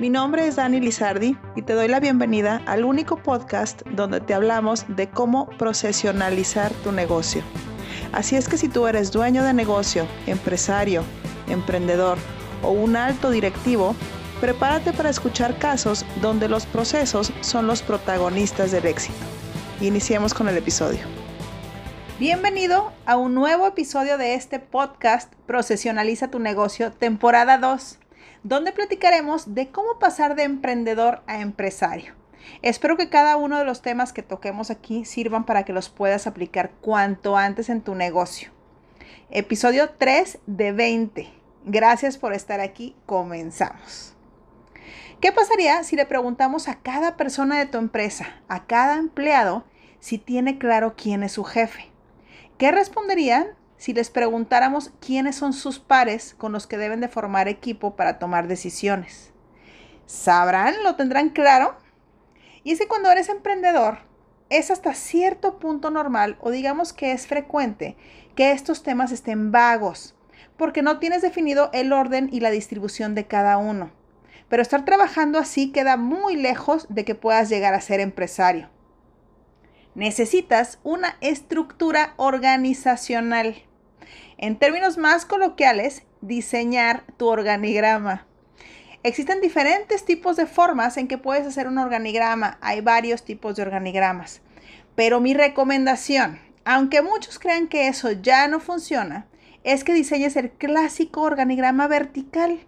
Mi nombre es Dani Lizardi y te doy la bienvenida al único podcast donde te hablamos de cómo procesionalizar tu negocio. Así es que si tú eres dueño de negocio, empresario, emprendedor o un alto directivo, prepárate para escuchar casos donde los procesos son los protagonistas del éxito. Iniciemos con el episodio. Bienvenido a un nuevo episodio de este podcast Procesionaliza tu negocio, temporada 2, donde platicaremos de cómo pasar de emprendedor a empresario. Espero que cada uno de los temas que toquemos aquí sirvan para que los puedas aplicar cuanto antes en tu negocio. Episodio 3 de 20. Gracias por estar aquí. Comenzamos. ¿Qué pasaría si le preguntamos a cada persona de tu empresa, a cada empleado, si tiene claro quién es su jefe? ¿Qué responderían si les preguntáramos quiénes son sus pares con los que deben de formar equipo para tomar decisiones? ¿Sabrán? ¿Lo tendrán claro? Y es que cuando eres emprendedor, es hasta cierto punto normal o digamos que es frecuente que estos temas estén vagos, porque no tienes definido el orden y la distribución de cada uno. Pero estar trabajando así queda muy lejos de que puedas llegar a ser empresario necesitas una estructura organizacional. En términos más coloquiales, diseñar tu organigrama. Existen diferentes tipos de formas en que puedes hacer un organigrama. Hay varios tipos de organigramas. Pero mi recomendación, aunque muchos crean que eso ya no funciona, es que diseñes el clásico organigrama vertical.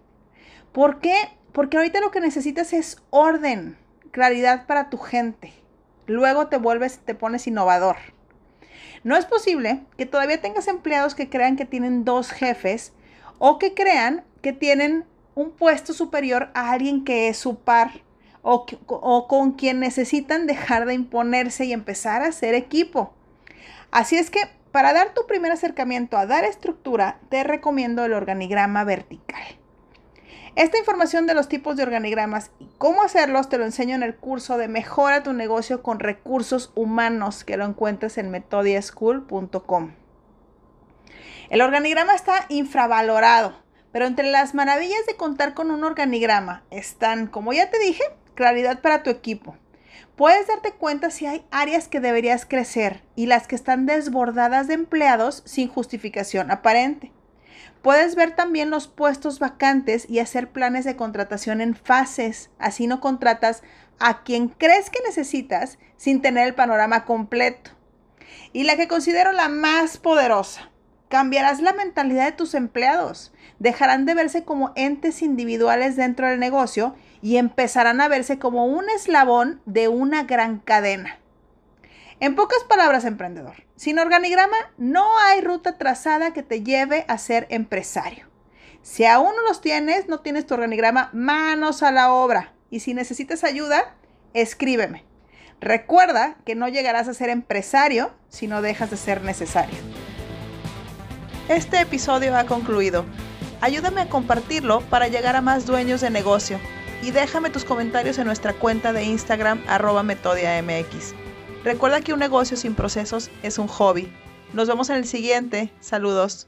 ¿Por qué? Porque ahorita lo que necesitas es orden, claridad para tu gente luego te vuelves, te pones innovador. No es posible que todavía tengas empleados que crean que tienen dos jefes o que crean que tienen un puesto superior a alguien que es su par o, o con quien necesitan dejar de imponerse y empezar a hacer equipo. Así es que para dar tu primer acercamiento a dar estructura, te recomiendo el organigrama vertical. Esta información de los tipos de organigramas y cómo hacerlos te lo enseño en el curso de Mejora tu negocio con recursos humanos que lo encuentras en metodiaschool.com. El organigrama está infravalorado, pero entre las maravillas de contar con un organigrama están, como ya te dije, claridad para tu equipo. Puedes darte cuenta si hay áreas que deberías crecer y las que están desbordadas de empleados sin justificación aparente. Puedes ver también los puestos vacantes y hacer planes de contratación en fases. Así no contratas a quien crees que necesitas sin tener el panorama completo. Y la que considero la más poderosa. Cambiarás la mentalidad de tus empleados. Dejarán de verse como entes individuales dentro del negocio y empezarán a verse como un eslabón de una gran cadena. En pocas palabras, emprendedor, sin organigrama no hay ruta trazada que te lleve a ser empresario. Si aún no los tienes, no tienes tu organigrama, manos a la obra. Y si necesitas ayuda, escríbeme. Recuerda que no llegarás a ser empresario si no dejas de ser necesario. Este episodio ha concluido. Ayúdame a compartirlo para llegar a más dueños de negocio y déjame tus comentarios en nuestra cuenta de Instagram arroba metodiamx. Recuerda que un negocio sin procesos es un hobby. Nos vemos en el siguiente. Saludos.